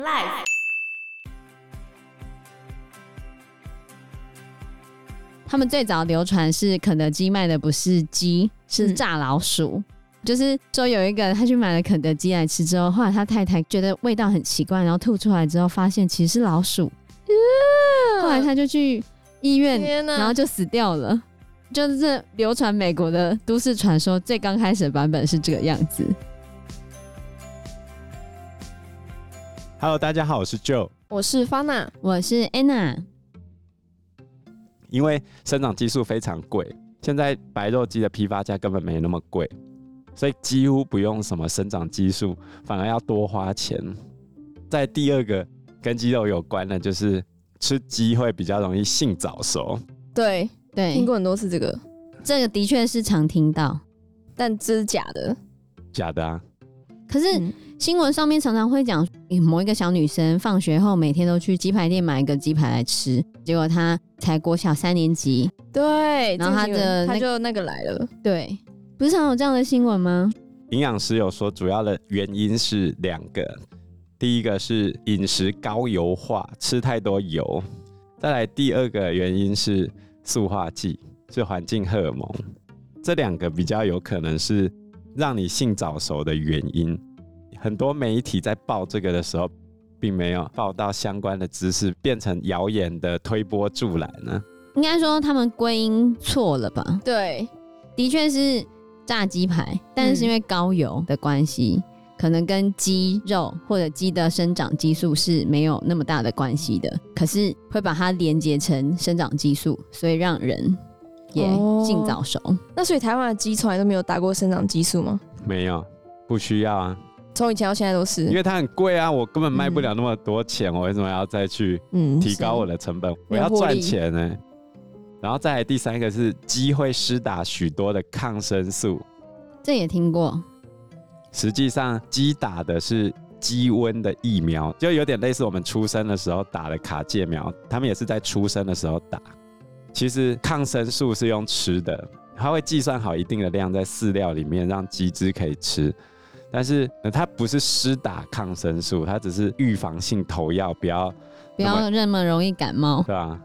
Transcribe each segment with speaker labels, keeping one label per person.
Speaker 1: Life。
Speaker 2: 他们最早流传是肯德基卖的不是鸡，是炸老鼠。嗯、就是说有一个他去买了肯德基来吃之后，后来他太太觉得味道很奇怪，然后吐出来之后发现其实是老鼠。后来他就去医院，然后就死掉了。就是流传美国的都市传说，最刚开始的版本是这个样子。
Speaker 3: Hello，大家好，我是 Joe，
Speaker 4: 我是 Fana，
Speaker 2: 我是 Anna。
Speaker 3: 因为生长激素非常贵，现在白肉鸡的批发价根本没那么贵，所以几乎不用什么生长激素，反而要多花钱。在第二个跟鸡肉有关的，就是吃鸡会比较容易性早熟。
Speaker 4: 对。
Speaker 2: 对，
Speaker 4: 听过很多次这个，
Speaker 2: 这个的确是常听到，
Speaker 4: 但这是假的，
Speaker 3: 假的啊。
Speaker 2: 可是、嗯、新闻上面常常会讲，某一个小女生放学后每天都去鸡排店买一个鸡排来吃，结果她才国小三年级，
Speaker 4: 对，
Speaker 2: 然后她的
Speaker 4: 她就那个来了，
Speaker 2: 对，不是常有这样的新闻吗？
Speaker 3: 营养师有说，主要的原因是两个，第一个是饮食高油化，吃太多油，再来第二个原因是。塑化剂是环境荷尔蒙，这两个比较有可能是让你性早熟的原因。很多媒体在报这个的时候，并没有报道相关的知识，变成谣言的推波助澜呢。
Speaker 2: 应该说他们归因错了吧？
Speaker 4: 对，
Speaker 2: 的确是炸鸡排，但是因为高油的关系。嗯可能跟鸡肉或者鸡的生长激素是没有那么大的关系的，可是会把它连接成生长激素，所以让人也尽早熟。
Speaker 4: 哦。那所以台湾的鸡从来都没有打过生长激素吗？
Speaker 3: 没有，不需要啊。
Speaker 4: 从以前到现在都是，
Speaker 3: 因为它很贵啊，我根本卖不了那么多钱，嗯、我为什么要再去提高我的成本？嗯、我要赚钱呢。然后再来第三个是鸡会施打许多的抗生素，
Speaker 2: 这也听过。
Speaker 3: 实际上，鸡打的是鸡瘟的疫苗，就有点类似我们出生的时候打的卡介苗，他们也是在出生的时候打。其实抗生素是用吃的，它会计算好一定的量在饲料里面，让鸡只可以吃。但是它不是施打抗生素，它只是预防性投药，不要
Speaker 2: 不要那么容易感冒，
Speaker 3: 对吧？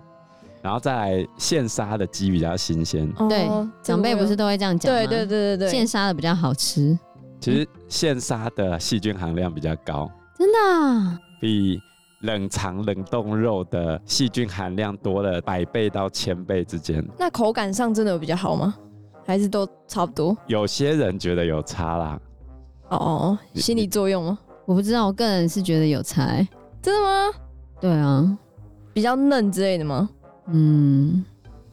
Speaker 3: 然后再来现杀的鸡比较新鲜，
Speaker 2: 哦、对，长辈不是都会这样讲吗？
Speaker 4: 对对对对对，
Speaker 2: 现杀的比较好吃。
Speaker 3: 其实现杀的细菌含量比较高，
Speaker 2: 真的
Speaker 3: 比冷藏冷冻肉的细菌含量多了百倍到千倍之间。
Speaker 4: 那口感上真的有比较好吗？还是都差不多？
Speaker 3: 有些人觉得有差啦。
Speaker 4: 哦哦，心理作用吗？
Speaker 2: 我不知道，我个人是觉得有差。
Speaker 4: 真的吗？
Speaker 2: 对啊，
Speaker 4: 比较嫩之类的吗？
Speaker 2: 嗯，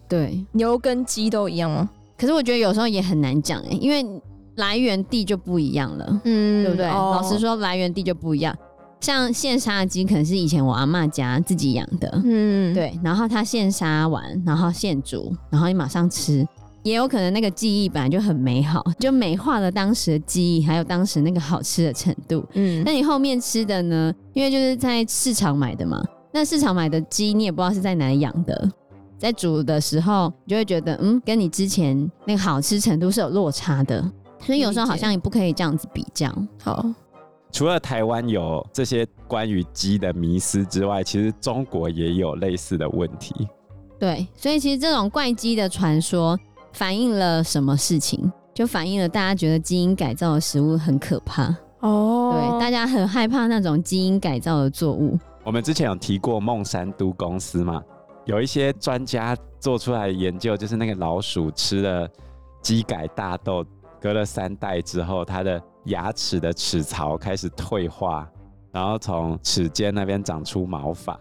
Speaker 2: 对，
Speaker 4: 牛跟鸡都一样吗？
Speaker 2: 可是我觉得有时候也很难讲哎，因为。来源地就不一样了，嗯，对不对？哦、老实说，来源地就不一样。像现杀的鸡，可能是以前我阿嬷家自己养的，嗯，对。然后他现杀完，然后现煮，然后你马上吃，也有可能那个记忆本来就很美好，就美化了当时的记忆，还有当时那个好吃的程度。嗯，那你后面吃的呢？因为就是在市场买的嘛，那市场买的鸡你也不知道是在哪里养的，在煮的时候你就会觉得，嗯，跟你之前那个好吃程度是有落差的。所以有时候好像也不可以这样子比较。好，
Speaker 3: 除了台湾有这些关于鸡的迷思之外，其实中国也有类似的问题。
Speaker 2: 对，所以其实这种怪鸡的传说反映了什么事情？就反映了大家觉得基因改造的食物很可怕。哦，对，大家很害怕那种基因改造的作物。
Speaker 3: 我们之前有提过孟山都公司嘛，有一些专家做出来的研究，就是那个老鼠吃了基改大豆。隔了三代之后，它的牙齿的齿槽开始退化，然后从齿尖那边长出毛发。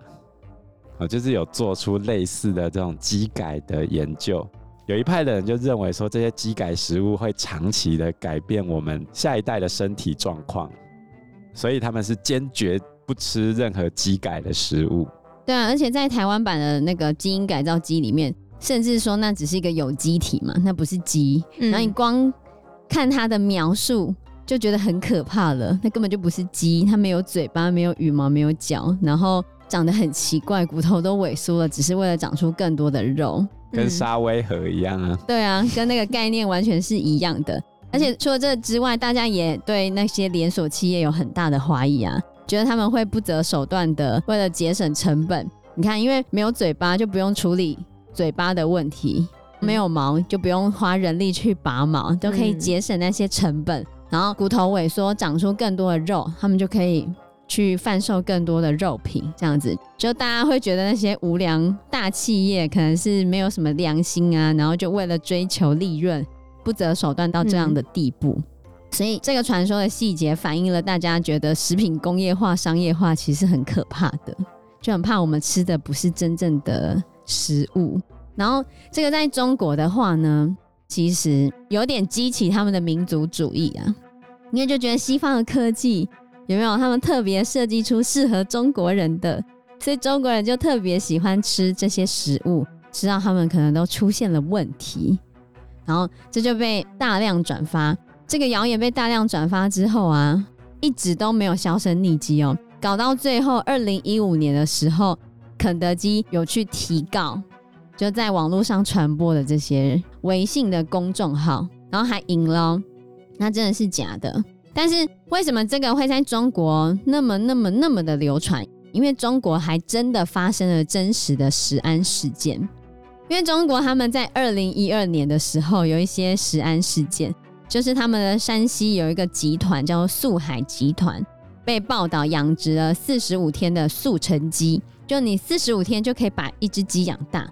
Speaker 3: 哦，就是有做出类似的这种基改的研究。有一派的人就认为说，这些基改食物会长期的改变我们下一代的身体状况，所以他们是坚决不吃任何基改的食物。
Speaker 2: 对啊，而且在台湾版的那个基因改造鸡里面，甚至说那只是一个有机体嘛，那不是鸡。嗯，然后你光看它的描述就觉得很可怕了，那根本就不是鸡，它没有嘴巴，没有羽毛，没有脚，然后长得很奇怪，骨头都萎缩了，只是为了长出更多的肉，
Speaker 3: 跟沙威河一样啊。
Speaker 2: 对啊，跟那个概念完全是一样的。而且除了这之外，大家也对那些连锁企业有很大的怀疑啊。觉得他们会不择手段的为了节省成本。你看，因为没有嘴巴就不用处理嘴巴的问题，没有毛就不用花人力去拔毛，都可以节省那些成本。然后骨头萎缩，长出更多的肉，他们就可以去贩售更多的肉品。这样子，就大家会觉得那些无良大企业可能是没有什么良心啊，然后就为了追求利润，不择手段到这样的地步。嗯、所以，这个传说的细节反映了大家觉得食品工业化、商业化其实很可怕的，就很怕我们吃的不是真正的食物。然后，这个在中国的话呢？其实有点激起他们的民族主义啊，因为就觉得西方的科技有没有他们特别设计出适合中国人的，所以中国人就特别喜欢吃这些食物，直到他们可能都出现了问题，然后这就被大量转发。这个谣言被大量转发之后啊，一直都没有销声匿迹哦，搞到最后二零一五年的时候，肯德基有去提告。就在网络上传播的这些微信的公众号，然后还赢了，那真的是假的。但是为什么这个会在中国那么、那么、那么的流传？因为中国还真的发生了真实的食安事件。因为中国他们在二零一二年的时候有一些食安事件，就是他们的山西有一个集团叫做速海集团，被报道养殖了四十五天的速成鸡，就你四十五天就可以把一只鸡养大。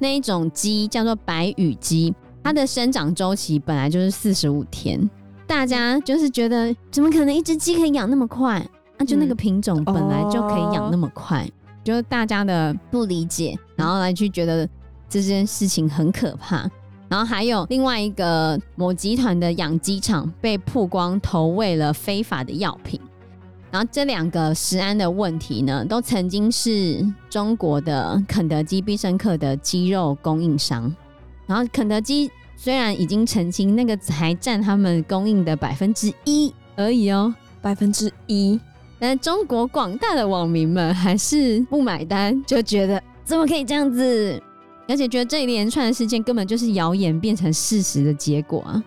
Speaker 2: 那一种鸡叫做白羽鸡，它的生长周期本来就是四十五天。大家就是觉得，怎么可能一只鸡可以养那么快？啊，就那个品种本来就可以养那么快，嗯，就是大家的不理解，然后来去觉得这件事情很可怕。然后还有另外一个某集团的养鸡场被曝光投喂了非法的药品。然后这两个食安的问题呢，都曾经是中国的肯德基、必胜客的鸡肉供应商。然后肯德基虽然已经澄清，那个才占他们供应的百分之一而已哦，百分之一。但中国广大的网民们还是不买单，就觉得怎么可以这样子？而且觉得这一连串的事件根本就是谣言变成事实的结果啊！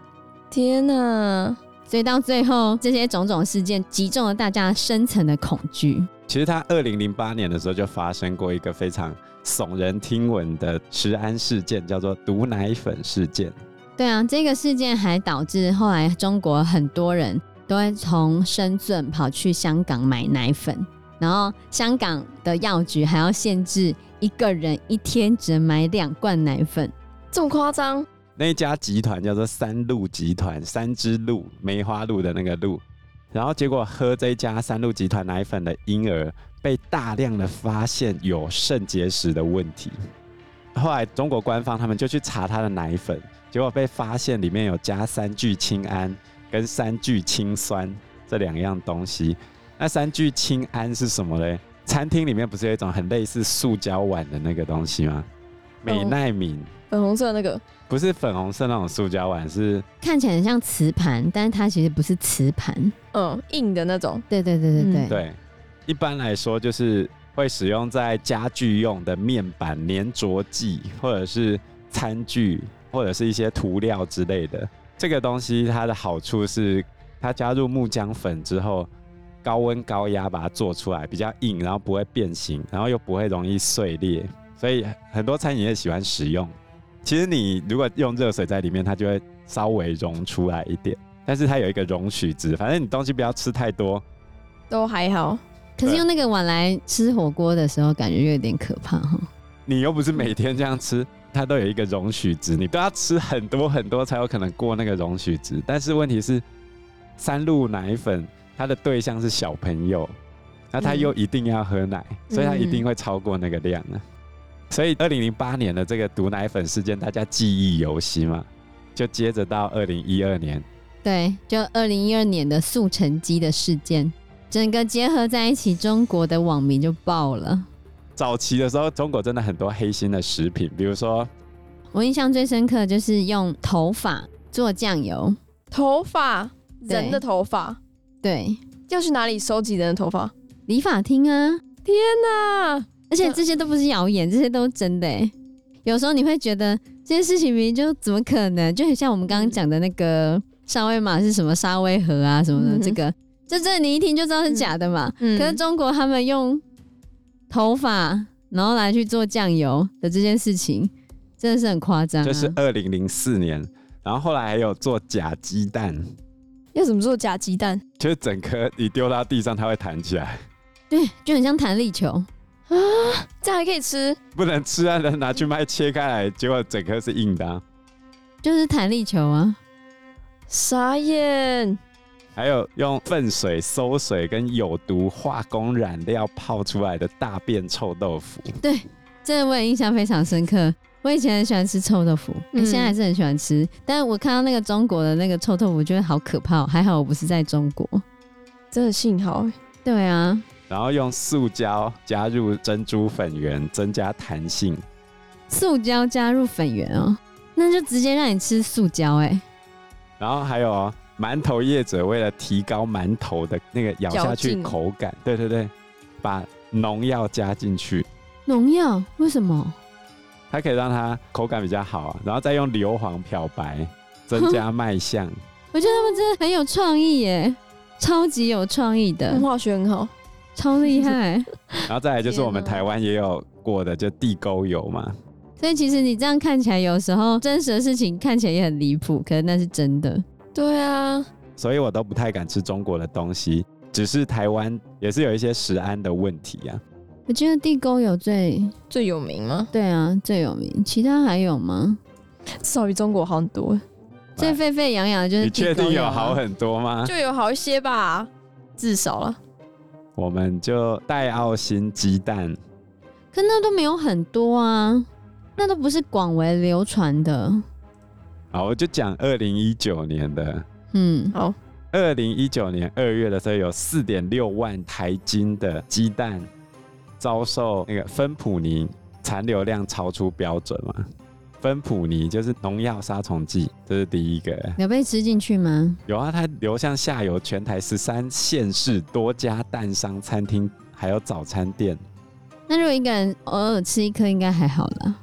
Speaker 2: 天哪！所以到最后，这些种种事件击中了大家深层的恐惧。
Speaker 3: 其实，他二零零八年的时候就发生过一个非常耸人听闻的食安事件，叫做毒奶粉事件。
Speaker 2: 对啊，这个事件还导致后来中国很多人都会从深圳跑去香港买奶粉，然后香港的药局还要限制一个人一天只能买两罐奶粉，
Speaker 4: 这么夸张？
Speaker 3: 那一家集团叫做三鹿集团，三只鹿，梅花鹿的那个鹿。然后结果喝这一家三鹿集团奶粉的婴儿被大量的发现有肾结石的问题。后来中国官方他们就去查他的奶粉，结果被发现里面有加三聚氰胺跟三聚氰酸这两样东西。那三聚氰胺是什么嘞？餐厅里面不是有一种很类似塑胶碗的那个东西吗？美奈敏。
Speaker 4: 粉红色那个
Speaker 3: 不是粉红色那种塑胶碗，是
Speaker 2: 看起来很像瓷盘，但是它其实不是瓷盘，
Speaker 4: 嗯，硬的那种。
Speaker 2: 对对对对对、
Speaker 3: 嗯、对。一般来说，就是会使用在家具用的面板、粘着剂，或者是餐具，或者是一些涂料之类的。这个东西它的好处是，它加入木浆粉之后，高温高压把它做出来，比较硬，然后不会变形，然后又不会容易碎裂，所以很多餐饮业喜欢使用。其实你如果用热水在里面，它就会稍微溶出来一点，但是它有一个容许值，反正你东西不要吃太多，
Speaker 4: 都还好。
Speaker 2: 可是用那个碗来吃火锅的时候，感觉有点可怕哈。
Speaker 3: 你又不是每天这样吃，它都有一个容许值，你都要吃很多很多才有可能过那个容许值。但是问题是，三鹿奶粉它的对象是小朋友，那他又一定要喝奶，嗯、所以他一定会超过那个量呢。所以，二零零八年的这个毒奶粉事件，大家记忆犹新嘛？就接着到二零一二年，
Speaker 2: 对，就二零一二年的速成鸡的事件，整个结合在一起，中国的网民就爆了。
Speaker 3: 早期的时候，中国真的很多黑心的食品，比如说，
Speaker 2: 我印象最深刻就是用头发做酱油，
Speaker 4: 头发，人的头发，
Speaker 2: 对，
Speaker 4: 要去哪里收集人的头发？
Speaker 2: 理发厅啊！
Speaker 4: 天哪！
Speaker 2: 而且这些都不是谣言，这些都是真的哎。有时候你会觉得这件事情明明就怎么可能，就很像我们刚刚讲的那个沙威玛是什么沙威河啊什么的，这个这这你一听就知道是假的嘛。嗯，可是中国他们用头发然后来去做酱油的这件事情，真的是很夸张。
Speaker 3: 就是二零零四年，然后后来还有做假鸡蛋。
Speaker 4: 要怎么做假鸡蛋？
Speaker 3: 就是整颗你丢到地上，它会弹起来。
Speaker 2: 对，就很像弹力球
Speaker 4: 啊！这样还可以吃？
Speaker 3: 不能吃啊！能拿去卖，切开来，结果整颗是硬的啊。
Speaker 2: 就是弹力球啊！
Speaker 4: 傻眼。
Speaker 3: 还有用粪水、馊水跟有毒化工染料泡出来的大便臭豆腐。
Speaker 2: 对，这个我也印象非常深刻。我以前很喜欢吃臭豆腐，现在还是很喜欢吃。但是我看到那个中国的那个臭豆腐，我觉得好可怕。还好我不是在中国，
Speaker 4: 真的幸好。
Speaker 2: 对啊。
Speaker 3: 然后用塑胶加入珍珠粉圆，增加弹性。
Speaker 2: 塑胶加入粉圆哦，那就直接让你吃塑胶哎。
Speaker 3: 然后还有馒头业者为了提高馒头的那个咬下去口感，对对对，把农药加进去。
Speaker 2: 农药？为什么？
Speaker 3: 它可以让它口感比较好啊，然后再用硫磺漂白，增加卖相。
Speaker 2: 我觉得他们真的很有创意耶，超级有创意的，
Speaker 4: 化学很好，
Speaker 2: 超厉害。
Speaker 3: 然后再来就是我们台湾也有过的，就地沟油嘛。
Speaker 2: 所以其实你这样看起来，有时候真实的事情看起来也很离谱，可是那是真的。
Speaker 4: 对啊，
Speaker 3: 所以我都不太敢吃中国的东西，只是台湾也是有一些食安的问题啊。
Speaker 2: 我觉得地沟油最
Speaker 4: 最有名吗？
Speaker 2: 对啊，最有名。其他还有吗？
Speaker 4: 至少比中国好很多。
Speaker 2: 最沸沸扬扬的就是。
Speaker 3: 你确定有好很多吗？
Speaker 4: 就有好一些吧，至少了。
Speaker 3: 我们就戴奥辛鸡蛋，
Speaker 2: 可那都没有很多啊，那都不是广为流传的。
Speaker 3: 好，我就讲二零一九年的。
Speaker 2: 嗯，
Speaker 4: 好。
Speaker 3: 二零一九年二月的时候，有四点六万台斤的鸡蛋。遭受那个芬普尼残留量超出标准嘛？芬普尼就是农药杀虫剂，这是第一个。
Speaker 2: 有被吃进去吗？
Speaker 3: 有啊，它流向下游全台十三县市多家蛋商、餐厅，还有早餐店。
Speaker 2: 那如果一个人偶尔吃一颗，应该还好了。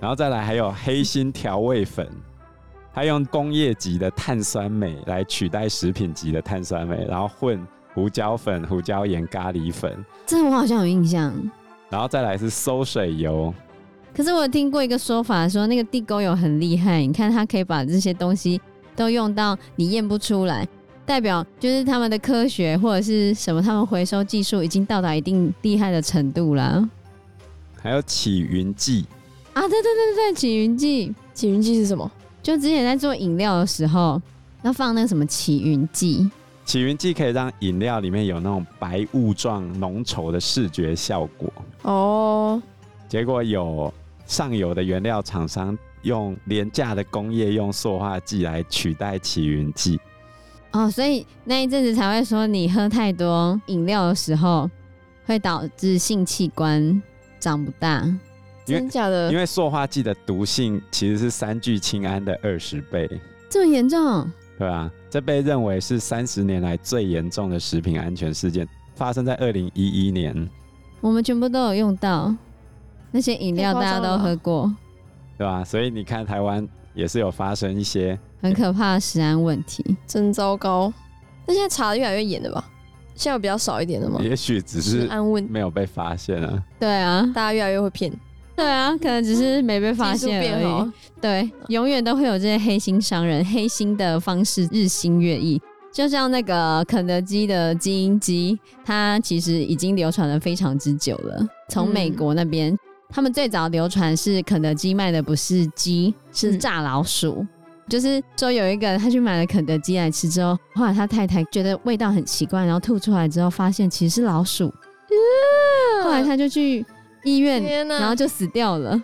Speaker 3: 然后再来还有黑心调味粉，它用工业级的碳酸镁来取代食品级的碳酸镁，然后混。胡椒粉、胡椒盐、咖喱粉，
Speaker 2: 这我好像有印象。
Speaker 3: 然后再来是馊水油。
Speaker 2: 可是我有听过一个说法，说那个地沟油很厉害，你看它可以把这些东西都用到你验不出来，代表就是他们的科学或者是什么，他们回收技术已经到达一定厉害的程度了。
Speaker 3: 还有起云剂
Speaker 2: 啊，对对对对，起云剂，
Speaker 4: 起云剂是什么？
Speaker 2: 就之前在做饮料的时候要放那个什么起云剂。
Speaker 3: 起云剂可以让饮料里面有那种白雾状浓稠的视觉效果
Speaker 4: 哦。
Speaker 3: 结果有上游的原料厂商用廉价的工业用塑化剂来取代起云剂
Speaker 2: 哦，所以那一阵子才会说你喝太多饮料的时候会导致性器官长不大。
Speaker 4: 真假的？
Speaker 3: 因为塑化剂的毒性其实是三聚氰胺的二十倍，
Speaker 2: 这么严重？
Speaker 3: 对啊，这被认为是三十年来最严重的食品安全事件，发生在二零一一年。
Speaker 2: 我们全部都有用到那些饮料，大家都喝过，
Speaker 3: 对吧？所以你看，台湾也是有发生一些
Speaker 2: 很可怕的食安问题，
Speaker 4: 真糟糕。那现在查的越来越严了吧？现在有比较少一点的吗？
Speaker 3: 也许只是安问没有被发现啊。
Speaker 2: 对啊，
Speaker 4: 大家越来越会骗。
Speaker 2: 对啊，可能只是没被发现而已。对，永远都会有这些黑心商人，黑心的方式日新月异。就像那个肯德基的基因鸡，它其实已经流传了非常之久了。从美国那边，嗯、他们最早流传是肯德基卖的不是鸡，是炸老鼠。嗯、就是说有一个人他去买了肯德基来吃之后，后来他太太觉得味道很奇怪，然后吐出来之后发现其实是老鼠。嗯、后来他就去。医院，然后就死掉了，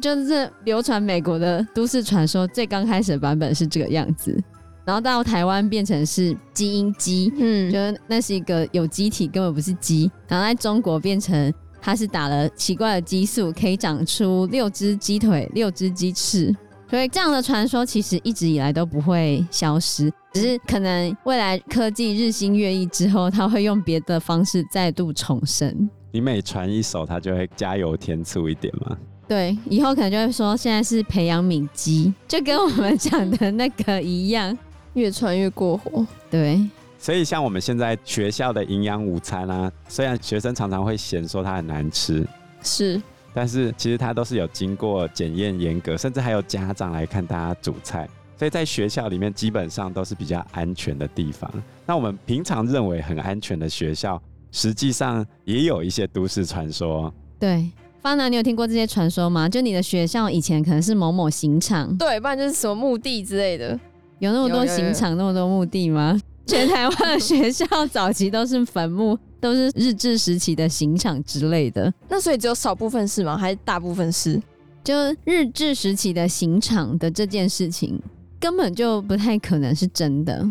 Speaker 2: 就是流传美国的都市传说，最刚开始的版本是这个样子，然后到台湾变成是基因鸡，嗯，就是那是一个有机体，根本不是鸡，然后在中国变成它是打了奇怪的激素，可以长出六只鸡腿、六只鸡翅，所以这样的传说其实一直以来都不会消失，只是可能未来科技日新月异之后，它会用别的方式再度重生。
Speaker 3: 你每传一首，他就会加油添醋一点吗？
Speaker 2: 对，以后可能就会说现在是培养敏肌，就跟我们讲的那个一样，
Speaker 4: 越传越过火。
Speaker 2: 对，
Speaker 3: 所以像我们现在学校的营养午餐啊，虽然学生常常会嫌说它很难吃，
Speaker 4: 是，
Speaker 3: 但是其实它都是有经过检验严格，甚至还有家长来看大家煮菜，所以在学校里面基本上都是比较安全的地方。那我们平常认为很安全的学校，实际上也有一些都市传说。
Speaker 2: 对。方南，你有听过这些传说吗？就你的学校以前可能是某某刑场，
Speaker 4: 对，不然就是什么墓地之类的。
Speaker 2: 有那么多刑场，那么多墓地吗？全台湾的学校早期都是坟墓，都是日治时期的刑场之类的。
Speaker 4: 那所以只有少部分是吗？还是大部分是？
Speaker 2: 就日治时期的刑场的这件事情，根本就不太可能是真的。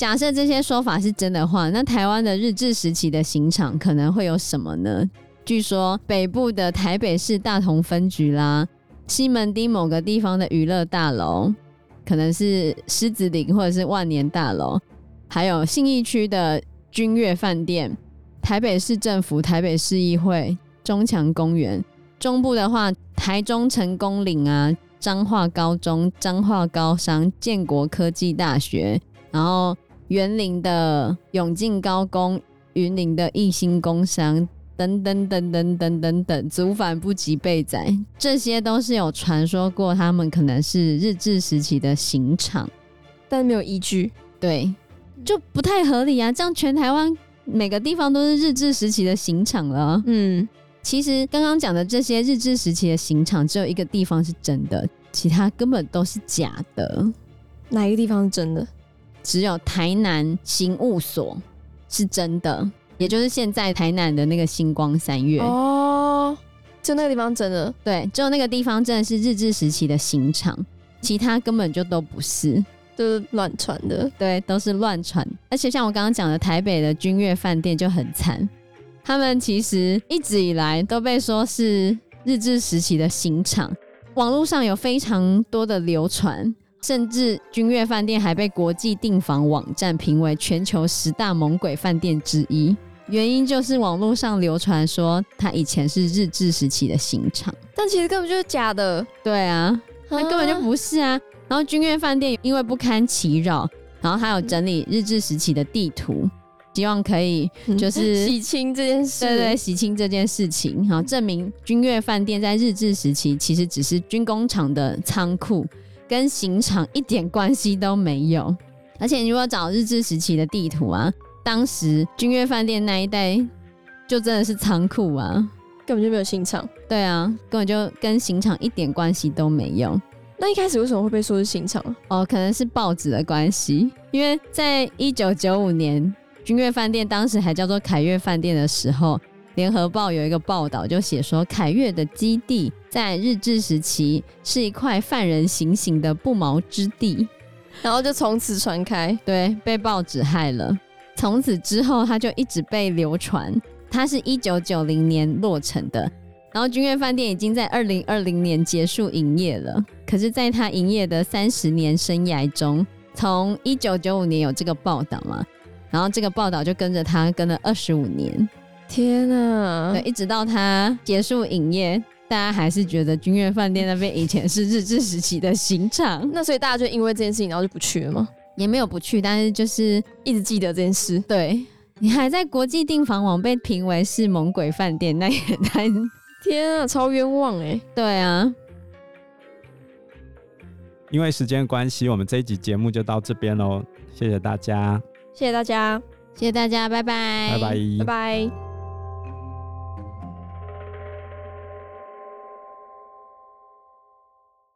Speaker 2: 假设这些说法是真的话，那台湾的日治时期的刑场可能会有什么呢？据说北部的台北市大同分局啦，西门町某个地方的娱乐大楼，可能是狮子岭或者是万年大楼，还有信义区的君悦饭店，台北市政府、台北市议会、中强公园，中部的话，台中成功岭啊，彰化高中、彰化高商、建国科技大学，然后员林的永靖高工、云林的义兴工商。等等等等等等等，族反不及被宰，这些都是有传说过，他们可能是日治时期的刑场，
Speaker 4: 但没有依据，
Speaker 2: 对，就不太合理啊！这样全台湾每个地方都是日治时期的刑场了。
Speaker 4: 嗯，
Speaker 2: 其实刚刚讲的这些日治时期的刑场，只有一个地方是真的，其他根本都是假的。
Speaker 4: 哪一个地方是真的？
Speaker 2: 只有台南刑务所是真的。也就是现在台南的那个星光三月
Speaker 4: 哦，就那个地方真的
Speaker 2: 对，就那个地方真的是日治时期的刑场，其他根本就都不是，
Speaker 4: 都是乱传的，
Speaker 2: 对，都是乱传。而且像我刚刚讲的台北的君悦饭店就很惨，他们其实一直以来都被说是日治时期的刑场，网络上有非常多的流传，甚至君悦饭店还被国际订房网站评为全球十大猛鬼饭店之一。原因就是网络上流传说它以前是日治时期的刑场，
Speaker 4: 但其实根本就是假的。
Speaker 2: 对啊，那根本就不是啊。然后君悦饭店因为不堪其扰，然后还有整理日治时期的地图，希望可以就是
Speaker 4: 洗清这件事，
Speaker 2: 对对，洗清这件事情，然后证明君悦饭店在日治时期其实只是军工厂的仓库，跟刑场一点关系都没有。而且你如果找日治时期的地图啊。当时君悦饭店那一带就真的是仓库啊，
Speaker 4: 根本就没有刑场。
Speaker 2: 对啊，根本就跟刑场一点关系都没有。
Speaker 4: 那一开始为什么会被说是刑场？
Speaker 2: 哦，可能是报纸的关系，因为在一九九五年君悦饭店当时还叫做凯悦饭店的时候，联合报有一个报道就写说，凯越的基地在日治时期是一块犯人行刑的不毛之地，
Speaker 4: 然后就从此传开，
Speaker 2: 对，被报纸害了。从此之后，他就一直被流传。他是一九九零年落成的，然后君悦饭店已经在二零二零年结束营业了。可是，在他营业的三十年生涯中，从一九九五年有这个报道嘛，然后这个报道就跟着他跟了二十五年。
Speaker 4: 天啊！
Speaker 2: 对，一直到它结束营业，大家还是觉得君悦饭店那边以前是日治时期的刑场。
Speaker 4: 那所以大家就因为这件事情，然后就不去了吗？
Speaker 2: 也没有不去，但是就是
Speaker 4: 一直记得这件事。
Speaker 2: 对，你还在国际订房网被评为是猛鬼饭店，那也太……
Speaker 4: 天啊，超冤枉哎！
Speaker 2: 对啊，
Speaker 3: 因为时间关系，我们这一集节目就到这边喽。谢谢大家，
Speaker 4: 谢谢大家，
Speaker 2: 谢谢大家，拜拜，
Speaker 3: 拜拜，
Speaker 4: 拜拜。